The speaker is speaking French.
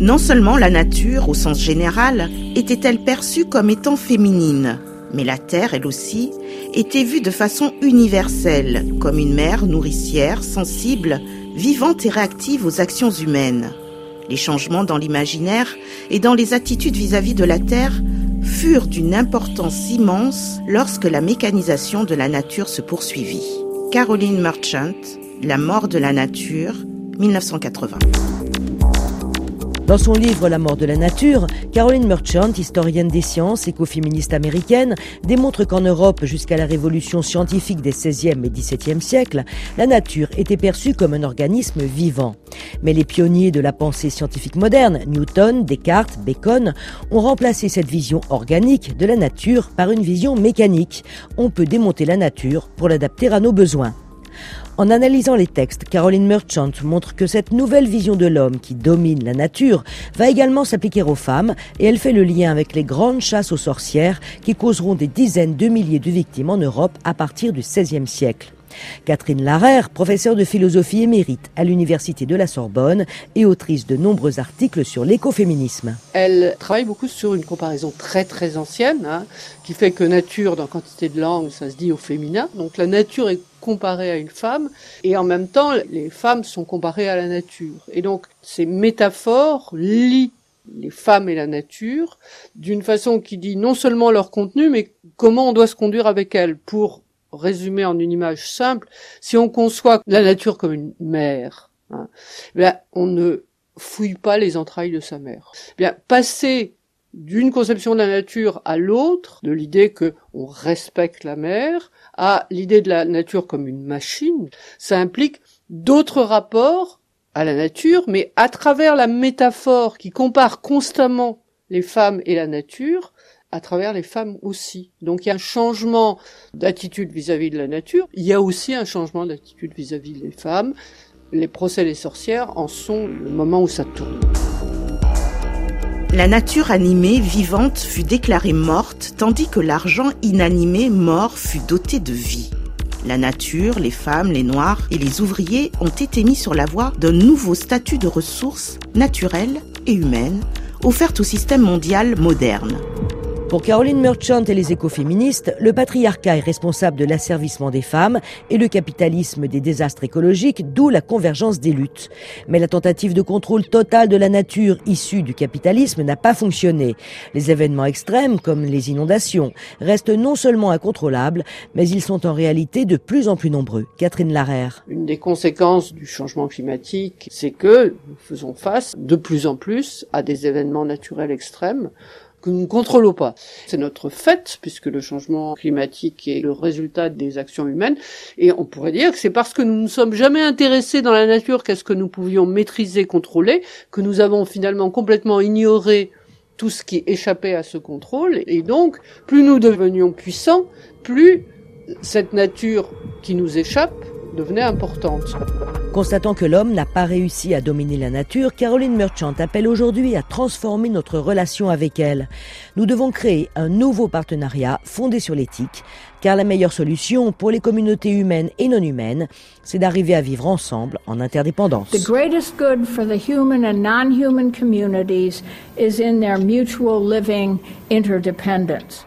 Non seulement la nature, au sens général, était-elle perçue comme étant féminine, mais la Terre, elle aussi, était vue de façon universelle, comme une mère nourricière, sensible, vivante et réactive aux actions humaines. Les changements dans l'imaginaire et dans les attitudes vis-à-vis de la Terre furent d'une importance immense lorsque la mécanisation de la nature se poursuivit. Caroline Merchant, La mort de la nature, 1980. Dans son livre La mort de la nature, Caroline Merchant, historienne des sciences, écoféministe américaine, démontre qu'en Europe, jusqu'à la révolution scientifique des 16e et 17e siècles, la nature était perçue comme un organisme vivant. Mais les pionniers de la pensée scientifique moderne, Newton, Descartes, Bacon, ont remplacé cette vision organique de la nature par une vision mécanique. On peut démonter la nature pour l'adapter à nos besoins. En analysant les textes, Caroline Merchant montre que cette nouvelle vision de l'homme qui domine la nature va également s'appliquer aux femmes et elle fait le lien avec les grandes chasses aux sorcières qui causeront des dizaines de milliers de victimes en Europe à partir du XVIe siècle. Catherine Larère, professeure de philosophie émérite à l'Université de la Sorbonne et autrice de nombreux articles sur l'écoféminisme. Elle travaille beaucoup sur une comparaison très très ancienne, hein, qui fait que nature, dans quantité de langues, ça se dit au féminin. Donc la nature est comparée à une femme, et en même temps, les femmes sont comparées à la nature. Et donc ces métaphores lient les femmes et la nature d'une façon qui dit non seulement leur contenu, mais comment on doit se conduire avec elles pour résumé en une image simple, si on conçoit la nature comme une mère, hein, eh on ne fouille pas les entrailles de sa mère. Eh bien, passer d'une conception de la nature à l'autre, de l'idée que on respecte la mère, à l'idée de la nature comme une machine, ça implique d'autres rapports à la nature, mais à travers la métaphore qui compare constamment les femmes et la nature, à travers les femmes aussi. Donc il y a un changement d'attitude vis-à-vis de la nature, il y a aussi un changement d'attitude vis-à-vis des femmes. Les procès des sorcières en sont le moment où ça tourne. La nature animée, vivante, fut déclarée morte, tandis que l'argent inanimé, mort, fut doté de vie. La nature, les femmes, les noirs et les ouvriers ont été mis sur la voie d'un nouveau statut de ressources naturelles et humaines offertes au système mondial moderne. Pour Caroline Merchant et les écoféministes, le patriarcat est responsable de l'asservissement des femmes et le capitalisme des désastres écologiques, d'où la convergence des luttes. Mais la tentative de contrôle total de la nature issue du capitalisme n'a pas fonctionné. Les événements extrêmes, comme les inondations, restent non seulement incontrôlables, mais ils sont en réalité de plus en plus nombreux. Catherine Larère. Une des conséquences du changement climatique, c'est que nous faisons face de plus en plus à des événements naturels extrêmes que nous ne contrôlons pas. C'est notre fait, puisque le changement climatique est le résultat des actions humaines, et on pourrait dire que c'est parce que nous ne sommes jamais intéressés dans la nature qu'est-ce que nous pouvions maîtriser, contrôler, que nous avons finalement complètement ignoré tout ce qui échappait à ce contrôle, et donc plus nous devenions puissants, plus cette nature qui nous échappe devenait importante. Constatant que l'homme n'a pas réussi à dominer la nature, Caroline Merchant appelle aujourd'hui à transformer notre relation avec elle. Nous devons créer un nouveau partenariat fondé sur l'éthique, car la meilleure solution pour les communautés humaines et non humaines, c'est d'arriver à vivre ensemble en interdépendance. The greatest good for the human and non-human communities is in their mutual living interdependence.